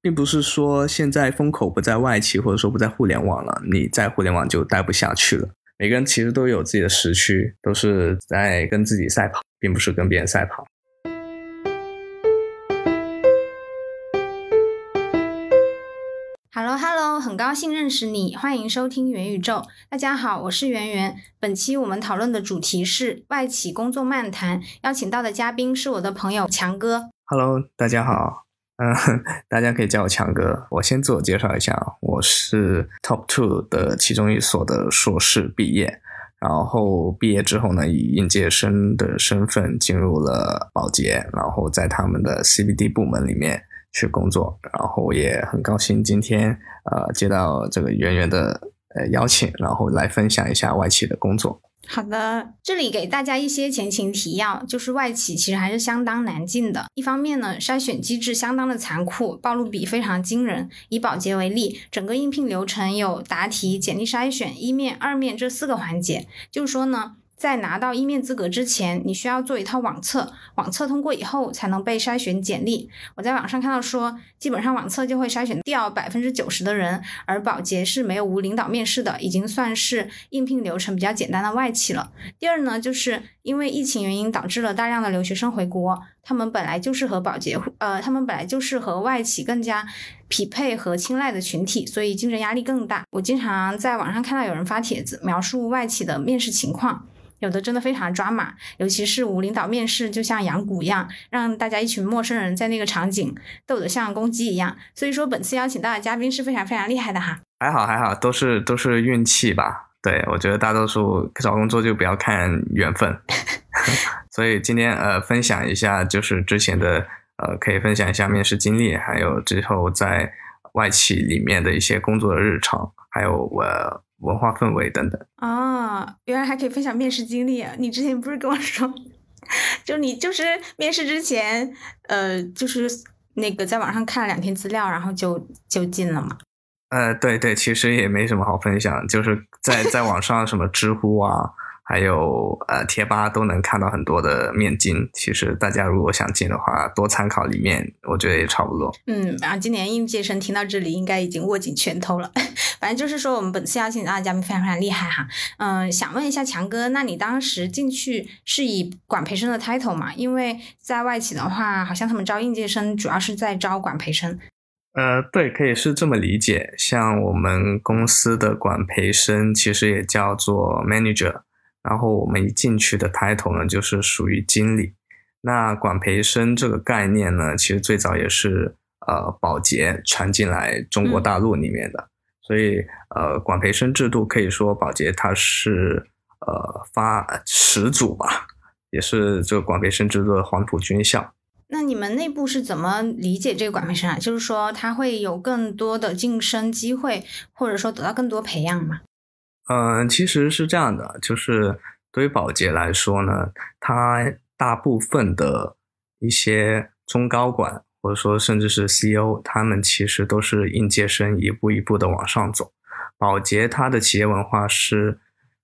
并不是说现在风口不在外企，或者说不在互联网了，你在互联网就待不下去了。每个人其实都有自己的时区，都是在跟自己赛跑，并不是跟别人赛跑。Hello，Hello，很高兴认识你，欢迎收听元宇宙。大家好，我是圆圆。本期我们讨论的主题是外企工作漫谈，邀请到的嘉宾是我的朋友强哥。Hello，大家好。嗯，大家可以叫我强哥。我先自我介绍一下，我是 Top Two 的其中一所的硕士毕业，然后毕业之后呢，以应届生的身份进入了保洁，然后在他们的 CBD 部门里面去工作，然后也很高兴今天呃接到这个圆圆的呃邀请，然后来分享一下外企的工作。好的，这里给大家一些前情提要，就是外企其实还是相当难进的。一方面呢，筛选机制相当的残酷，暴露比非常惊人。以保洁为例，整个应聘流程有答题、简历筛选、一面、二面这四个环节，就是说呢。在拿到一面资格之前，你需要做一套网测，网测通过以后才能被筛选简历。我在网上看到说，基本上网测就会筛选掉百分之九十的人，而保洁是没有无领导面试的，已经算是应聘流程比较简单的外企了。第二呢，就是因为疫情原因导致了大量的留学生回国，他们本来就是和保洁呃，他们本来就是和外企更加匹配和青睐的群体，所以竞争压力更大。我经常在网上看到有人发帖子描述外企的面试情况。有的真的非常抓马，尤其是无领导面试，就像养蛊一样，让大家一群陌生人在那个场景斗得像公鸡一样。所以说，本次邀请到的嘉宾是非常非常厉害的哈。还好还好，都是都是运气吧。对我觉得大多数找工作就不要看缘分。所以今天呃，分享一下就是之前的呃，可以分享一下面试经历，还有之后在外企里面的一些工作的日常，还有我。文化氛围等等啊，原来还可以分享面试经历啊！你之前不是跟我说，就你就是面试之前，呃，就是那个在网上看了两天资料，然后就就进了嘛？呃，对对，其实也没什么好分享，就是在在网上什么知乎啊。还有呃，贴吧都能看到很多的面经。其实大家如果想进的话，多参考里面，我觉得也差不多。嗯，然后今年应届生听到这里，应该已经握紧拳头了。反正就是说，我们本次邀请到的嘉宾非常非常厉害哈。嗯，想问一下强哥，那你当时进去是以管培生的 title 嘛？因为在外企的话，好像他们招应届生主要是在招管培生。呃，对，可以是这么理解。像我们公司的管培生，其实也叫做 manager。然后我们一进去的 title 呢，就是属于经理。那管培生这个概念呢，其实最早也是呃保洁传进来中国大陆里面的。所以呃管培生制度可以说保洁它是呃发始祖吧，也是这个管培生制度的黄埔军校。那你们内部是怎么理解这个管培生啊？就是说他会有更多的晋升机会，或者说得到更多培养吗？嗯，其实是这样的，就是对于保洁来说呢，它大部分的一些中高管，或者说甚至是 CEO，他们其实都是应届生，一步一步的往上走。保洁它的企业文化是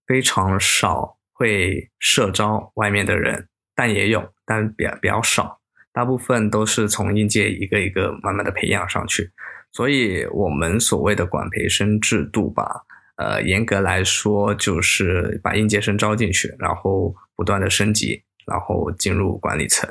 非常少会社招外面的人，但也有，但比较比较少，大部分都是从应届一个一个慢慢的培养上去。所以我们所谓的管培生制度吧。呃，严格来说，就是把应届生招进去，然后不断的升级，然后进入管理层。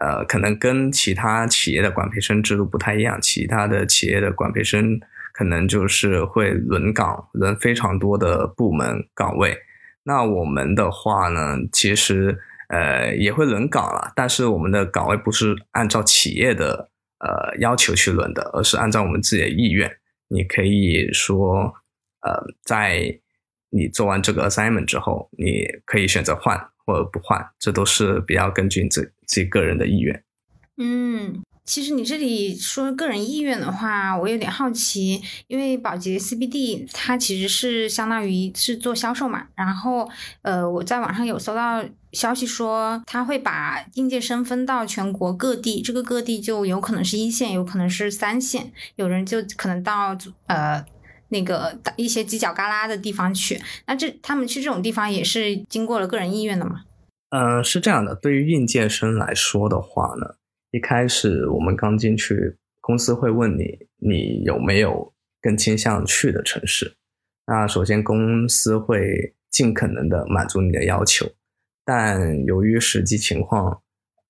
呃，可能跟其他企业的管培生制度不太一样，其他的企业的管培生可能就是会轮岗，轮非常多的部门岗位。那我们的话呢，其实呃也会轮岗了，但是我们的岗位不是按照企业的呃要求去轮的，而是按照我们自己的意愿。你可以说。呃，在你做完这个 assignment 之后，你可以选择换或者不换，这都是比较根据你自自己个人的意愿。嗯。其实你这里说个人意愿的话，我有点好奇，因为宝洁 CBD 它其实是相当于是做销售嘛，然后呃我在网上有搜到消息说，他会把应届生分到全国各地，这个各地就有可能是一线，有可能是三线，有人就可能到呃。那个一些犄角旮旯的地方去，那这他们去这种地方也是经过了个人意愿的吗？呃，是这样的，对于应届生来说的话呢，一开始我们刚进去公司会问你，你有没有更倾向去的城市？那首先公司会尽可能的满足你的要求，但由于实际情况，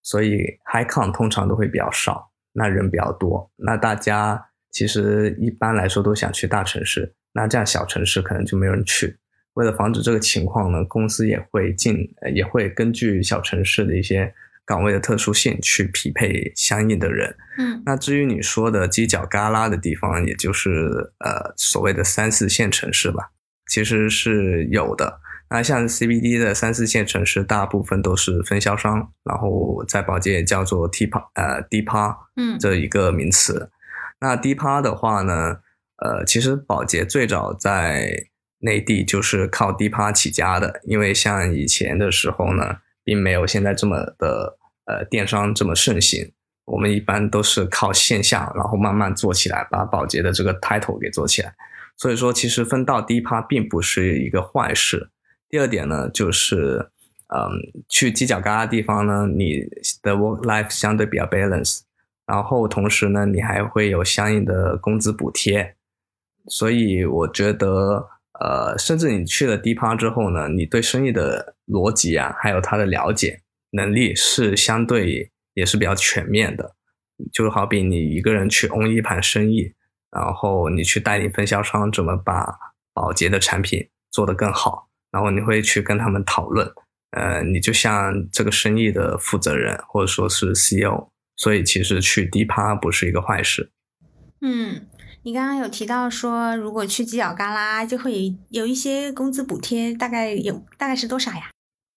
所以 high con 通常都会比较少，那人比较多，那大家其实一般来说都想去大城市，那这样小城市可能就没有人去。为了防止这个情况呢，公司也会进也会根据小城市的一些岗位的特殊性去匹配相应的人。嗯那至于你说的犄角旮旯的地方，也就是呃所谓的三四线城市吧，其实是有的。那像 CBD 的三四线城市，大部分都是分销商，然后在保洁也叫做 T 趴呃 D 趴嗯这一个名词。那低趴的话呢，呃，其实保洁最早在内地就是靠低趴起家的，因为像以前的时候呢，并没有现在这么的呃电商这么盛行。我们一般都是靠线下，然后慢慢做起来，把保洁的这个 title 给做起来。所以说，其实分到低趴并不是一个坏事。第二点呢，就是嗯，去犄角旮旯地方呢，你的 work life 相对比较 balance，然后同时呢，你还会有相应的工资补贴。所以我觉得，呃，甚至你去了低趴之后呢，你对生意的逻辑啊，还有它的了解能力是相对也是比较全面的。就好比你一个人去 own 一盘生意，然后你去带领分销商怎么把保洁的产品做得更好，然后你会去跟他们讨论，呃，你就像这个生意的负责人或者说是 CEO，所以其实去低趴不是一个坏事。嗯，你刚刚有提到说，如果去犄角旮旯，就会有一些工资补贴，大概有大概是多少呀？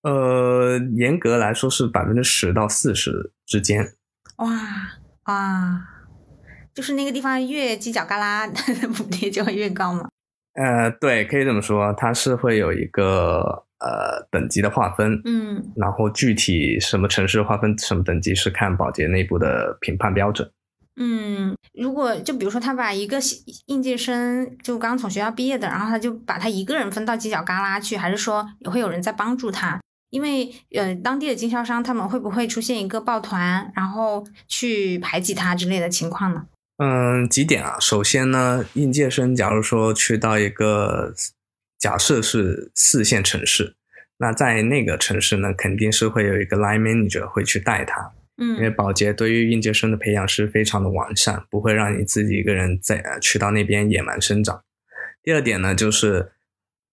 呃，严格来说是百分之十到四十之间。哇哇，就是那个地方越犄角旮旯，补贴就会越高嘛。呃，对，可以这么说，它是会有一个呃等级的划分，嗯然后具体什么城市划分什么等级是看保洁内部的评判标准。嗯，如果就比如说他把一个应届生就刚从学校毕业的，然后他就把他一个人分到犄角旮旯去，还是说也会有人在帮助他？因为呃，当地的经销商他们会不会出现一个抱团，然后去排挤他之类的情况呢？嗯，几点啊？首先呢，应届生假如说去到一个假设是四线城市，那在那个城市呢，肯定是会有一个 line manager 会去带他，嗯。因为嗯保洁对于应届生的培养是非常的完善，不会让你自己一个人在呃去到那边野蛮生长。第二点呢，就是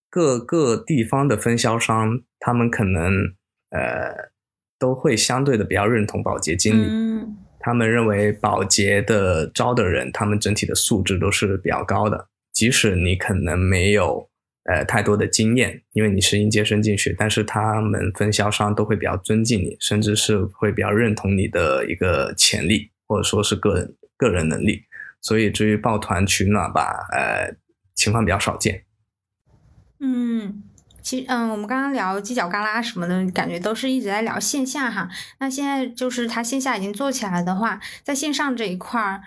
各个地方的分销商，他们可能呃都会相对的比较认同保洁经理，嗯。他们认为保洁的招的人，他们整体的素质都是比较高的，即使你可能没有呃太多的经验，因为你是应届生进去，但是他们分销商都会比较尊敬你，甚至是会比较认同你的一个潜力，或者说是个人个人能力。所以至于抱团取暖吧，呃，情况比较少见。嗯，其实嗯，我们刚刚聊犄角旮旯什么的，感觉都是一直在聊线下哈。那现在就是它线下已经做起来的话，在线上这一块儿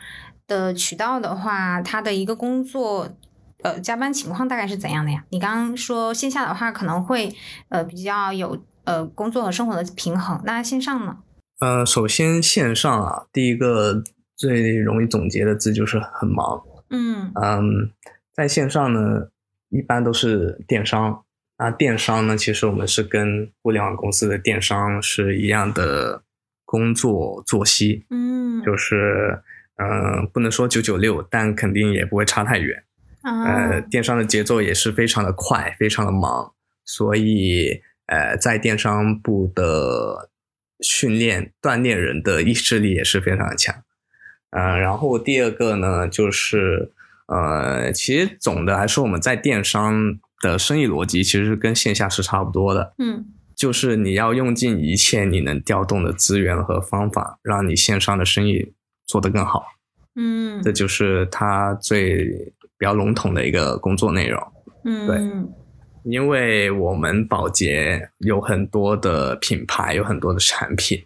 的渠道的话，它的一个工作呃加班情况大概是怎样的呀？你刚刚说线下的话可能会呃比较有呃工作和生活的平衡，那线上呢？呃，首先线上啊，第一个最容易总结的字就是很忙。嗯嗯，在线上呢，一般都是电商。那电商呢，其实我们是跟互联网公司的电商是一样的工作作息，嗯，就是嗯、呃不能说九九六，但肯定也不会差太远。啊呃，电商的节奏也是非常的快，非常的忙，所以呃，在电商部的训练锻炼人的意志力也是非常的强。嗯、然后第二个呢，就是呃，其实总的来说，我们在电商的生意逻辑其实跟线下是差不多的，嗯就是你要用尽一切你能调动的资源和方法，让你线上的生意做得更好。嗯这就是它最比较笼统的一个工作内容。嗯对因为我们保洁有很多的品牌，有很多的产品，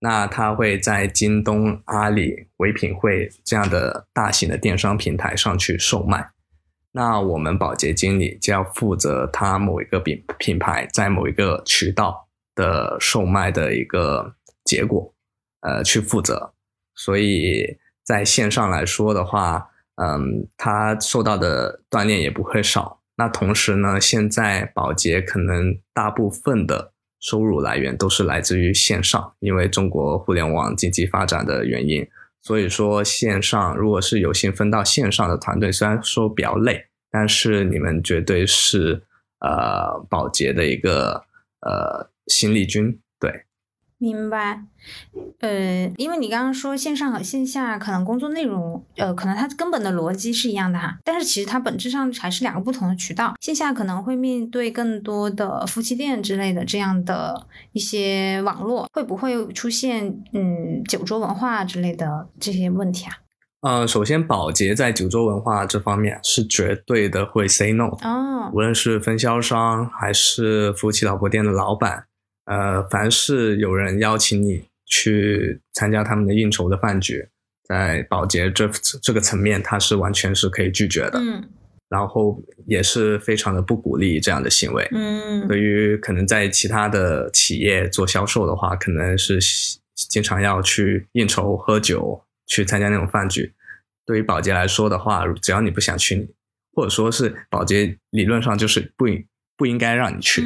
那它会在京东、阿里、唯品会这样的大型的电商平台上去售卖。那我们保洁经理就要负责他某一个品品牌在某一个渠道的售卖的一个结果，呃，去负责。所以在线上来说的话，嗯，他受到的锻炼也不会少。那同时呢，现在保洁可能大部分的收入来源都是来自于线上，因为中国互联网经济发展的原因。所以说，线上如果是有幸分到线上的团队，虽然说比较累，但是你们绝对是呃保洁的一个呃新力军，明白，呃，因为你刚刚说线上和线下可能工作内容，呃，可能它根本的逻辑是一样的哈，但是其实它本质上还是两个不同的渠道。线下可能会面对更多的夫妻店之类的这样的一些网络，会不会出现嗯酒桌文化之类的这些问题啊？呃，首先保洁在酒桌文化这方面是绝对的会 say no 哦，无论是分销商还是夫妻老婆店的老板。呃，凡是有人邀请你去参加他们的应酬的饭局，在保洁这这个层面，他是完全是可以拒绝的。嗯，然后也是非常的不鼓励这样的行为。嗯，对于可能在其他的企业做销售的话，可能是经常要去应酬喝酒，去参加那种饭局。对于保洁来说的话，只要你不想去，或者说是保洁理论上就是不不应该让你去。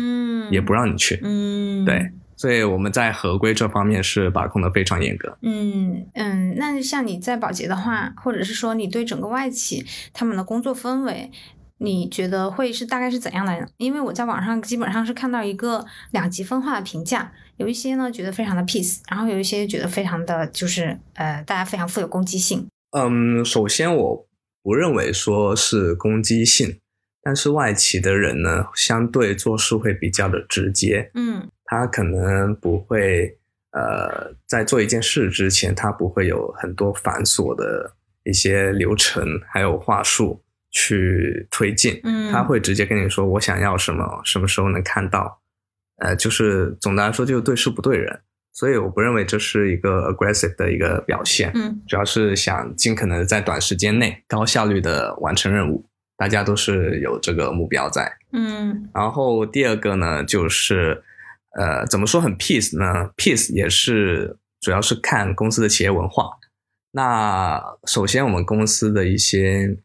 也不让你去，嗯，对，所以我们在合规这方面是把控的非常严格。嗯嗯，那像你在保洁的话，或者是说你对整个外企他们的工作氛围，你觉得会是大概是怎样的？因为我在网上基本上是看到一个两极分化的评价，有一些呢觉得非常的 peace，然后有一些觉得非常的就是呃大家非常富有攻击性。嗯，首先我不认为说是攻击性。但是外企的人呢，相对做事会比较的直接，嗯，他可能不会，呃，在做一件事之前，他不会有很多繁琐的一些流程还有话术去推进，嗯，他会直接跟你说我想要什么，什么时候能看到，呃，就是总的来说就是对事不对人，所以我不认为这是一个 aggressive 的一个表现，嗯，主要是想尽可能在短时间内高效率的完成任务。大家都是有这个目标在，嗯，然后第二个呢，就是呃，怎么说很 peace 呢？peace 也是主要是看公司的企业文化。那首先我们公司的一些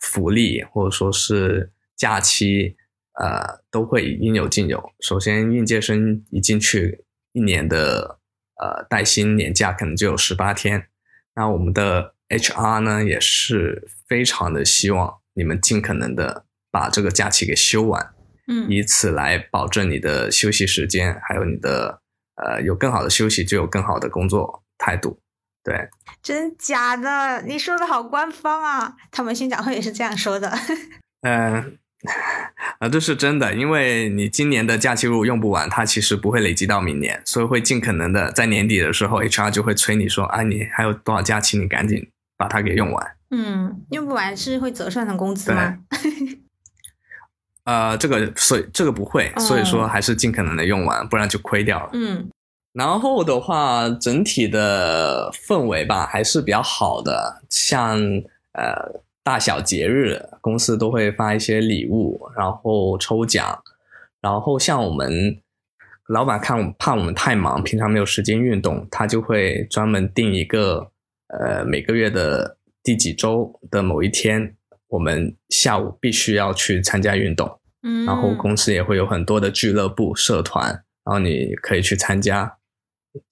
福利或者说是假期，呃，都会应有尽有。首先应届生一进去，一年的呃带薪年假可能就有十八天。那我们的 HR 呢，也是非常的希望。你们尽可能的把这个假期给休完，嗯，以此来保证你的休息时间，还有你的呃有更好的休息，就有更好的工作态度。对，真假的？你说的好官方啊！他们宣讲会也是这样说的。嗯，啊，这是真的，因为你今年的假期如果用不完，它其实不会累积到明年，所以会尽可能的在年底的时候，HR 就会催你说啊，你还有多少假期，你赶紧把它给用完。嗯，用不完是会折算成工资吗？呃，这个所以这个不会，所以说还是尽可能的用完，不然就亏掉了。嗯，然后的话，整体的氛围吧还是比较好的，像呃大小节日，公司都会发一些礼物，然后抽奖，然后像我们老板看怕我们太忙，平常没有时间运动，他就会专门定一个呃每个月的。第几周的某一天，我们下午必须要去参加运动，嗯，然后公司也会有很多的俱乐部、社团，然后你可以去参加，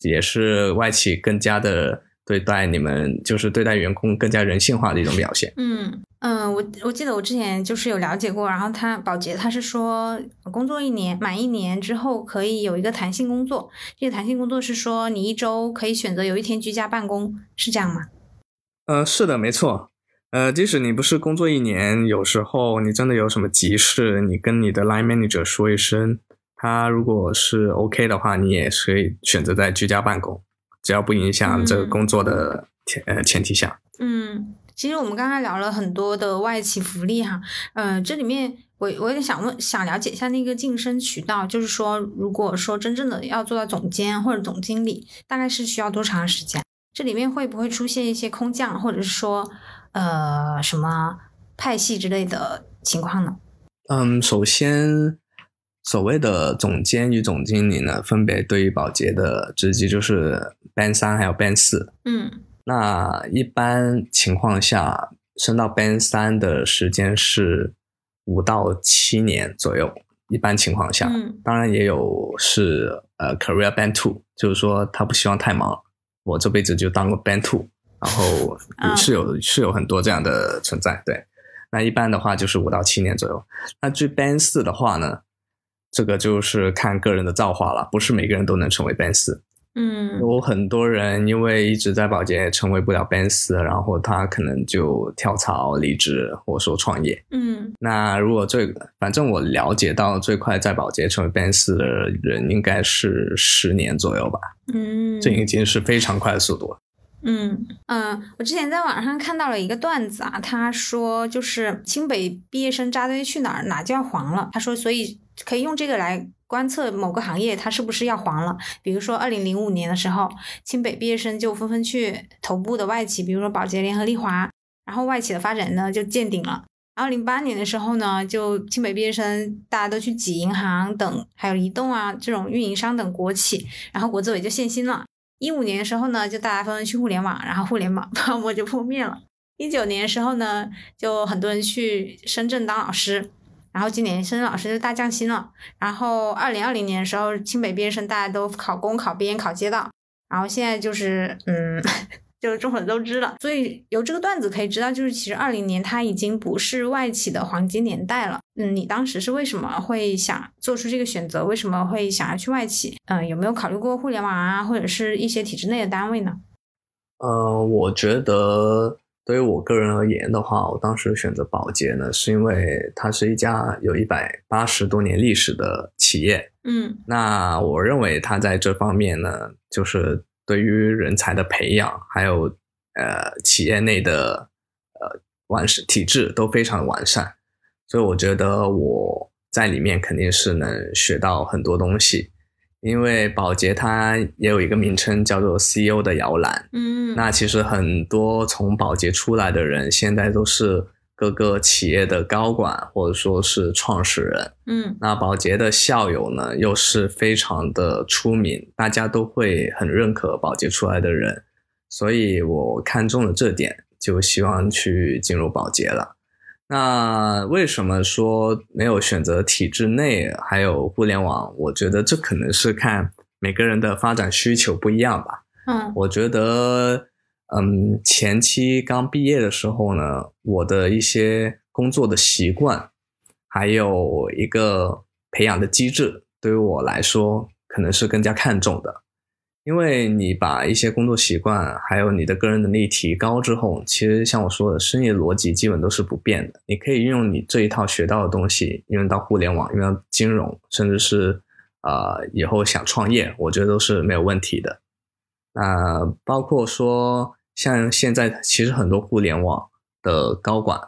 也是外企更加的对待你们，就是对待员工更加人性化的一种表现。嗯嗯，我我记得我之前就是有了解过，然后他保洁他是说，工作一年满一年之后可以有一个弹性工作，这个弹性工作是说你一周可以选择有一天居家办公，是这样吗？呃，是的，没错。呃，即使你不是工作一年，有时候你真的有什么急事，你跟你的 line manager 说一声，他如果是 OK 的话，你也可以选择在居家办公，只要不影响这个工作的前呃前提下。嗯，其实我们刚才聊了很多的外企福利哈，呃，这里面我我有点想问，想了解一下那个晋升渠道，就是说，如果说真正的要做到总监或者总经理，大概是需要多长时间？这里面会不会出现一些空降，或者是说，呃，什么派系之类的情况呢？嗯，首先，所谓的总监与总经理呢，分别对于保洁的职级就是 Band 三还有 Band 四。嗯，那一般情况下，升到 Band 三的时间是五到七年左右。一般情况下，嗯当然也有是呃 Career Band Two，就是说他不希望太忙，我这辈子就当个 Band Two，然后嗯是有、是有很多这样的存在。对，那一般的话就是五到七年左右。那至于 Band 四的话呢，这个就是看个人的造化了，不是每个人都能成为 Band 四。嗯有很多人因为一直在保洁成为不了四，然后他可能就跳槽离职或者说创业。嗯那如果最反正我了解到最快在保洁成为四的人应该是十年左右吧，嗯，这已经是非常快的速度了。嗯嗯，我之前在网上看到了一个段子啊，他说就是清北毕业生扎堆去哪儿，哪就要黄了。他说，所以可以用这个来观测某个行业它是不是要黄了。比如说，二零零五年的时候，清北毕业生就纷纷去头部的外企，比如说宝洁、联合利华，然后外企的发展呢就见顶了。然后零八年的时候呢，就清北毕业生大家都去挤银行等，还有移动啊这种运营商等国企，然后国资委就限薪了。一五年的时候呢，就大家纷纷去互联网，然后互联网 泡沫就破灭了。一九年的时候呢，就很多人去深圳当老师，然后今年深圳老师就大降薪了。然后二零二零年的时候，清北毕业生大家都考公、考编、考街道，然后现在就是嗯。就是众所周知了，所以由这个段子可以知道，就是其实二零年它已经不是外企的黄金年代了。嗯，你当时是为什么会想做出这个选择？为什么会想要去外企？嗯，有没有考虑过互联网啊，或者是一些体制内的单位呢？呃，我觉得对于我个人而言的话，我当时选择保洁呢，是因为它是一家有一百八十多年历史的企业。嗯那我认为它在这方面呢，就是对于人才的培养，还有呃企业内的呃完善体制都非常完善，所以我觉得我在里面肯定是能学到很多东西。因为保洁它也有一个名称叫做 CEO 的摇篮，嗯，那其实很多从保洁出来的人，现在都是各个企业的高管或者说是创始人。嗯那保洁的校友呢，又是非常的出名，大家都会很认可保洁出来的人，所以我看中了这点，就希望去进入保洁了。那为什么说没有选择体制内还有互联网？我觉得这可能是看每个人的发展需求不一样吧。嗯我觉得，嗯，前期刚毕业的时候呢，我的一些工作的习惯，还有一个培养的机制，对于我来说可能是更加看重的。因为你把一些工作习惯，还有你的个人能力提高之后，其实像我说的，生意逻辑基本都是不变的。你可以运用你这一套学到的东西，运用到互联网，运用到金融，甚至是呃以后想创业，我觉得都是没有问题的。那包括说，像现在其实很多互联网的高管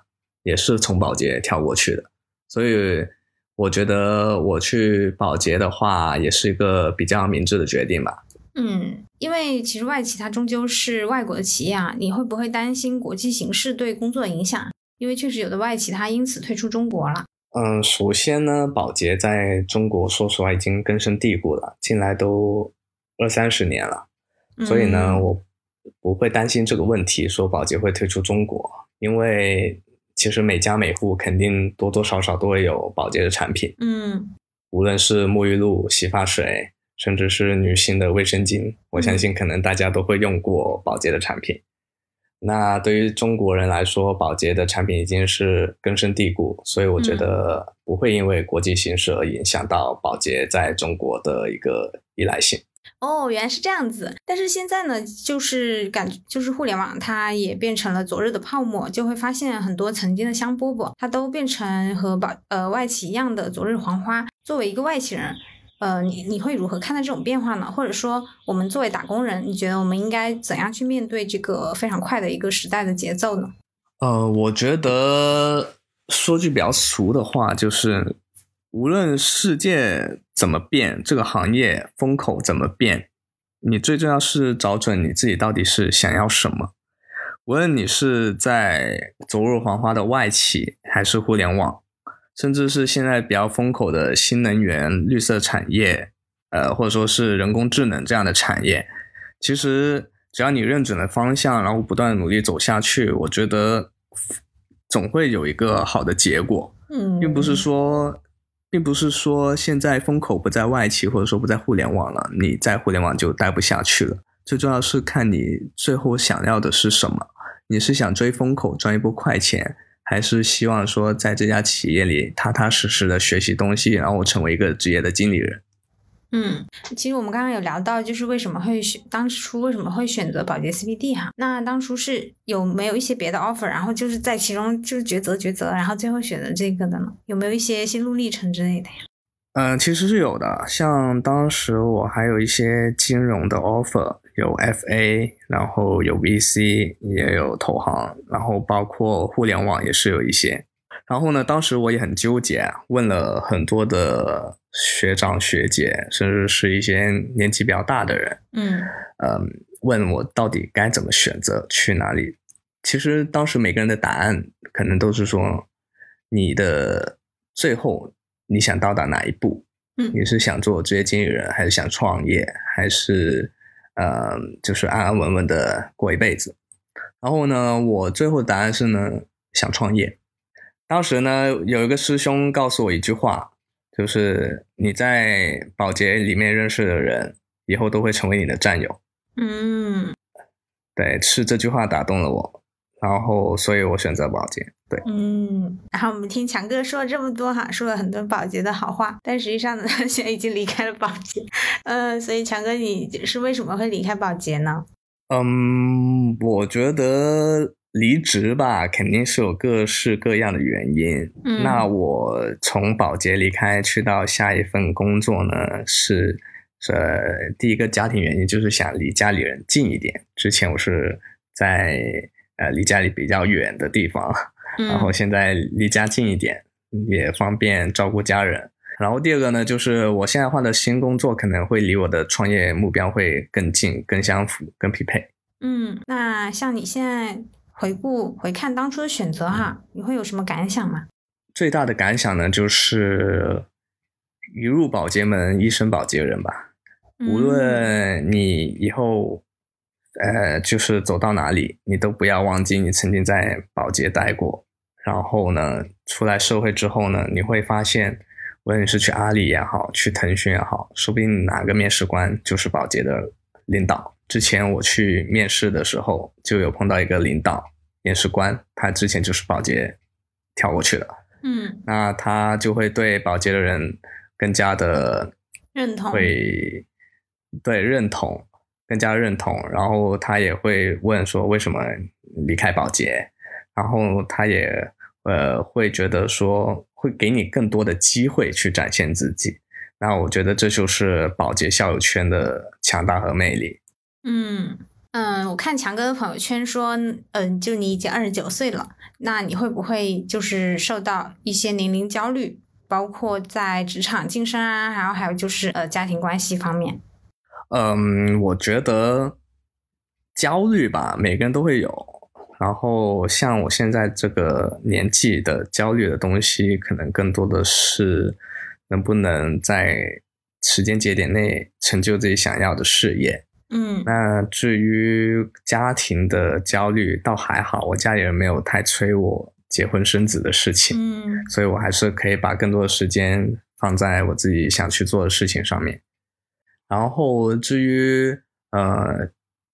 也是从保洁跳过去的，所以我觉得我去保洁的话，也是一个比较明智的决定吧。嗯，因为其实外企它终究是外国的企业啊，你会不会担心国际形势对工作的影响？因为确实有的外企它因此退出中国了。嗯，首先呢，宝洁在中国说实话已经根深蒂固了，进来都二三十年了。所以呢，嗯我不会担心这个问题，说宝洁会退出中国，因为其实每家每户肯定多多少少都会有宝洁的产品，嗯无论是沐浴露、洗发水，甚至是女性的卫生巾，我相信可能大家都会用过宝洁的产品。那对于中国人来说，宝洁的产品已经是根深蒂固，所以我觉得不会因为国际形势而影响到宝洁在中国的一个依赖性。哦，原来是这样子。但是现在呢，就是感就是互联网它也变成了昨日的泡沫，就会发现很多曾经的香饽饽，它都变成和宝呃外企一样的昨日黄花。作为一个外企人，呃，你你会如何看待这种变化呢？或者说，我们作为打工人，你觉得我们应该怎样去面对这个非常快的一个时代的节奏呢？呃，我觉得说句比较俗的话，就是无论世界怎么变，这个行业风口怎么变，你最重要是找准你自己到底是想要什么。无论你是在昨日黄花的外企，还是互联网，甚至是现在比较风口的新能源、绿色产业，呃，或者说是人工智能这样的产业，其实只要你认准了方向，然后不断努力走下去，我觉得总会有一个好的结果。嗯，并不是说，并不是说现在风口不在外企，或者说不在互联网了，你在互联网就待不下去了。最重要是看你最后想要的是什么。你是想追风口赚一波快钱，还是希望说在这家企业里踏踏实实的学习东西，然后成为一个职业的经理人？嗯，其实我们刚刚有聊到，就是为什么会选当初为什么会选择保洁 CBD 哈？那当初是有没有一些别的 offer，然后就是在其中就是抉择抉择，然后最后选择这个的呢？有没有一些心路历程之类的呀？嗯，其实是有的，像当时我还有一些金融的 offer，有 FA，然后有 VC，也有投行，然后包括互联网也是有一些。然后呢，当时我也很纠结，问了很多的学长学姐，甚至是一些年纪比较大的人，嗯嗯，问我到底该怎么选择去哪里。其实当时每个人的答案可能都是说，你的最后你想到达哪一步？嗯你是想做职业经理人，还是想创业，还是呃，就是安安稳稳的过一辈子？然后呢，我最后的答案是呢，想创业。当时呢，有一个师兄告诉我一句话，就是你在保洁里面认识的人，以后都会成为你的战友。嗯对，是这句话打动了我，然后所以我选择保洁。对，嗯。然后我们听强哥说了这么多哈，说了很多保洁的好话，但实际上呢，他 现在已经离开了保洁。嗯，所以强哥你是为什么会离开保洁呢？嗯，我觉得离职吧，肯定是有各式各样的原因。嗯那我从保洁离开，去到下一份工作呢，是呃第一个家庭原因就是想离家里人近一点。之前我是在呃离家里比较远的地方，嗯 然后现在离家近一点，也方便照顾家人。然后第二个呢，就是我现在换的新工作可能会离我的创业目标会更近、更相符、更匹配。嗯，那像你现在回顾回看当初的选择哈，你会有什么感想吗？最大的感想呢，就是一入保洁门，一生保洁人吧。无嗯论你以后，呃，就是走到哪里，你都不要忘记你曾经在保洁待过。然后呢，出来社会之后呢，你会发现，无论你是去阿里也好，去腾讯也好，说不定哪个面试官就是保洁的领导。之前我去面试的时候，就有碰到一个领导面试官，他之前就是保洁跳过去的。嗯那他就会对保洁的人更加的认同会对认同，更加认同，然后他也会问说为什么离开保洁，然后他也呃会觉得说会给你更多的机会去展现自己。那我觉得这就是保洁校友圈的强大和魅力。嗯嗯，我看强哥的朋友圈说，嗯，就你已经二十九岁了，那你会不会就是受到一些年龄焦虑，包括在职场晋升啊，然后还有就是呃家庭关系方面？嗯，我觉得焦虑吧，每个人都会有。然后像我现在这个年纪的焦虑的东西，可能更多的是能不能在时间节点内成就自己想要的事业。嗯那至于家庭的焦虑，倒还好，我家里人没有太催我结婚生子的事情。嗯所以我还是可以把更多的时间放在我自己想去做的事情上面。然后至于呃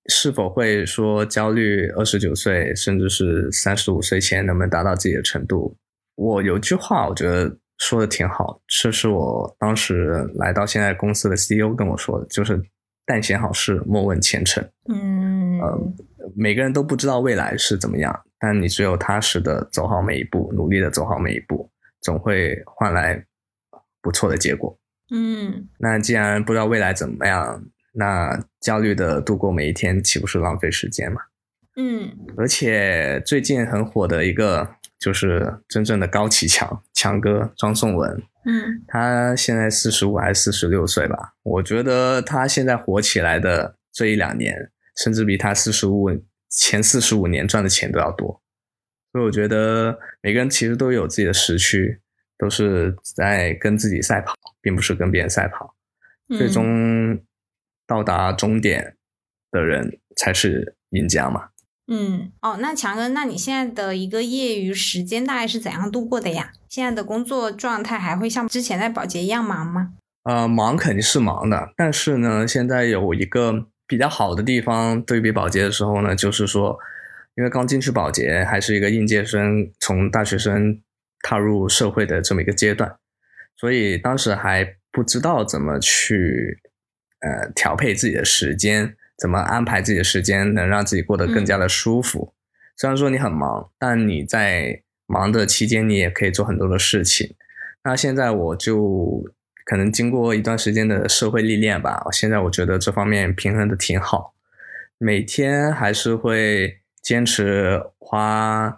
是否会说焦虑二十九岁甚至是三十五岁前能不能达到自己的程度，我有句话我觉得说的挺好，这是我当时来到现在公司的 CEO 跟我说的，就是但行好事，莫问前程。嗯每个人都不知道未来是怎么样，但你只有踏实的走好每一步，努力的走好每一步，总会换来不错的结果。嗯那既然不知道未来怎么样，那焦虑的度过每一天，岂不是浪费时间嘛？嗯而且最近很火的一个就是真正的高启强强哥张颂文，嗯他现在四十五还是四十六岁吧？我觉得他现在火起来的这一两年，甚至比他四十五前四十五年赚的钱都要多。所以我觉得每个人其实都有自己的时区，都是在跟自己赛跑，并不是跟别人赛跑。嗯最终到达终点的人才是赢家嘛。嗯，哦，那强哥，那你现在的一个业余时间大概是怎样度过的呀？现在的工作状态还会像之前在保洁一样忙吗？呃，忙肯定是忙的，但是呢，现在有一个比较好的地方，对比保洁的时候呢，就是说，因为刚进去保洁还是一个应届生，从大学生踏入社会的这么一个阶段，所以当时还不知道怎么去呃调配自己的时间。怎么安排自己的时间，能让自己过得更加的舒服？虽然说你很忙，但你在忙的期间，你也可以做很多的事情。那现在我就可能经过一段时间的社会历练吧，现在我觉得这方面平衡的挺好。每天还是会坚持花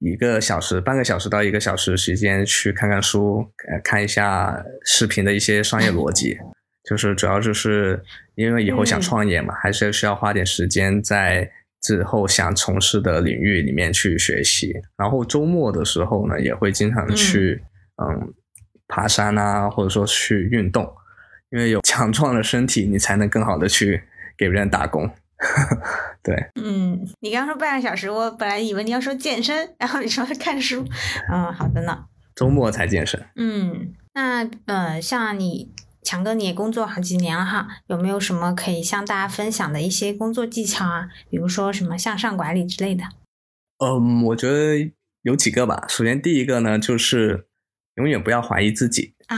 一个小时、半个小时到一个小时时间去看看书，呃，看一下视频的一些商业逻辑。就是主要就是因为以后想创业嘛，还是需要花点时间在之后想从事的领域里面去学习。然后周末的时候呢，也会经常去嗯爬山啊，或者说去运动，因为有强壮的身体，你才能更好的去给别人打工。对，嗯，你刚刚说半个小时，我本来以为你要说健身，然后你说看书，嗯，好的呢。周末才健身。嗯，那呃，像你。强哥，你也工作好几年了哈，有没有什么可以向大家分享的一些工作技巧啊？比如说什么向上管理之类的？嗯，我觉得有几个吧。首先，第一个呢，就是永远不要怀疑自己啊。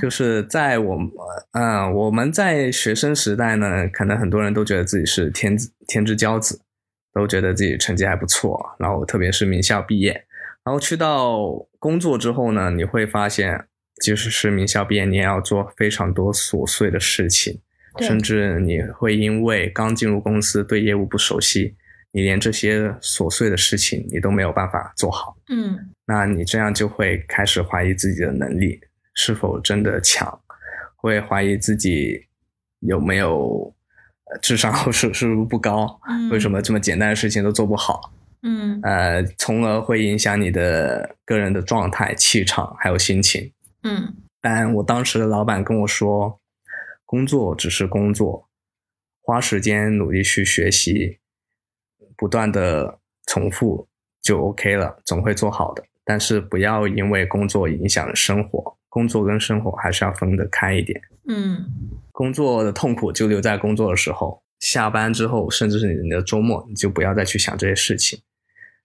就是在我们，嗯，我们在学生时代呢，可能很多人都觉得自己是天天之骄子，都觉得自己成绩还不错，然后特别是名校毕业，然后去到工作之后呢，你会发现。即使是名校毕业，你也要做非常多琐碎的事情，甚至你会因为刚进入公司对业务不熟悉，你连这些琐碎的事情你都没有办法做好。嗯，那你这样就会开始怀疑自己的能力是否真的强，会怀疑自己有没有智商或是是不是不高，为什么这么简单的事情都做不好？嗯，呃，从而会影响你的个人的状态、气场还有心情。嗯，但我当时的老板跟我说，工作只是工作，花时间努力去学习，不断的重复就 OK 了，总会做好的。但是不要因为工作影响了生活，工作跟生活还是要分得开一点。嗯，工作的痛苦就留在工作的时候，下班之后，甚至是你的周末，你就不要再去想这些事情，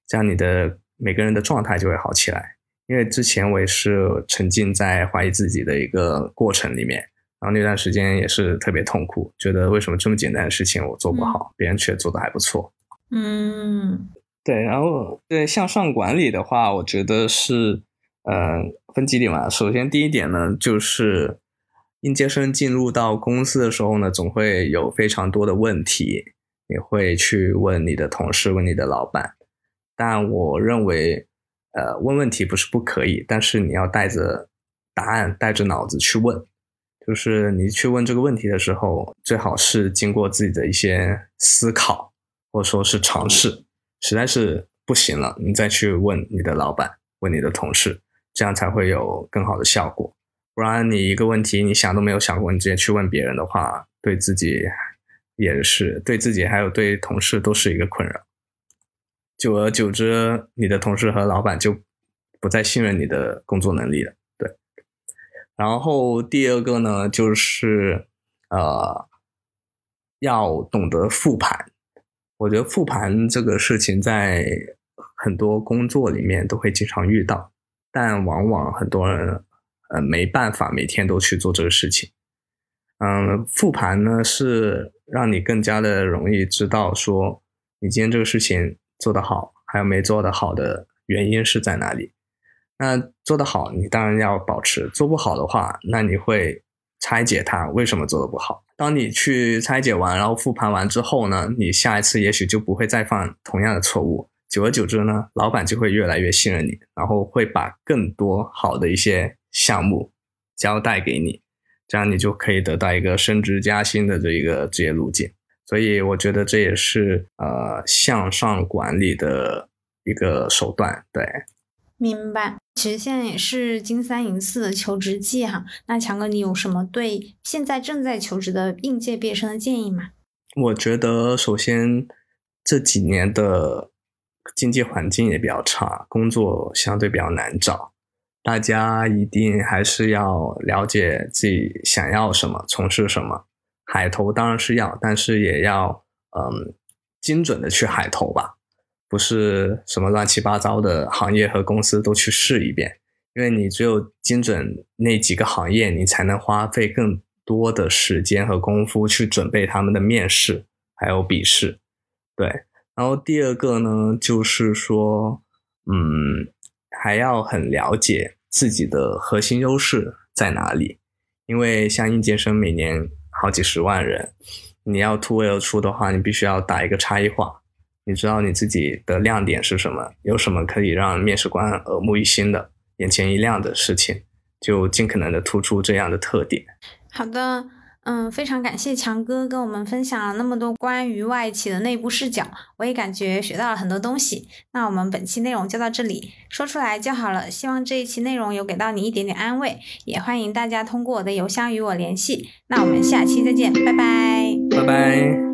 这样你的每个人的状态就会好起来。因为之前我也是沉浸在怀疑自己的一个过程里面，然后那段时间也是特别痛苦，觉得为什么这么简单的事情我做不好，别人却做的还不错。嗯，对，然后对向上管理的话，我觉得是，呃，分几点嘛。首先第一点呢，就是应届生进入到公司的时候呢，总会有非常多的问题，你会去问你的同事，问你的老板，但我认为。呃，问问题不是不可以，但是你要带着答案，带着脑子去问。就是你去问这个问题的时候，最好是经过自己的一些思考，或者说是尝试。实在是不行了，你再去问你的老板，问你的同事，这样才会有更好的效果。不然你一个问题你想都没有想过，你直接去问别人的话，对自己也是对自己还有对同事都是一个困扰。久而久之，你的同事和老板就不再信任你的工作能力了。对，然后第二个呢，就是呃，要懂得复盘。我觉得复盘这个事情在很多工作里面都会经常遇到，但往往很多人呃没办法每天都去做这个事情。嗯，复盘呢是让你更加的容易知道说你今天这个事情。做得好，还有没做得好的原因是在哪里？那做得好，你当然要保持；做不好的话，那你会拆解它为什么做的不好。当你去拆解完，然后复盘完之后呢，你下一次也许就不会再犯同样的错误。久而久之呢，老板就会越来越信任你，然后会把更多好的一些项目交代给你，这样你就可以得到一个升职加薪的这一个职业路径。所以我觉得这也是呃向上管理的一个手段，对。明白。其实现在也是金三银四的求职季哈，那强哥你有什么对现在正在求职的应届毕业生的建议吗？我觉得首先这几年的经济环境也比较差，工作相对比较难找。大家一定还是要了解自己想要什么，从事什么。海投当然是要，但是也要嗯精准的去海投吧，不是什么乱七八糟的行业和公司都去试一遍。因为你只有精准那几个行业，你才能花费更多的时间和功夫去准备他们的面试还有笔试。对，然后第二个呢，就是说，嗯。还要很了解自己的核心优势在哪里，因为像应届生每年好几十万人，你要突围而出的话，你必须要打一个差异化。你知道你自己的亮点是什么，有什么可以让面试官耳目一新的、眼前一亮的事情，就尽可能的突出这样的特点。好的。嗯，非常感谢强哥跟我们分享了那么多关于外企的内部视角，我也感觉学到了很多东西。那我们本期内容就到这里，说出来就好了。希望这一期内容有给到你一点点安慰，也欢迎大家通过我的邮箱与我联系。那我们下期再见，拜拜，拜拜。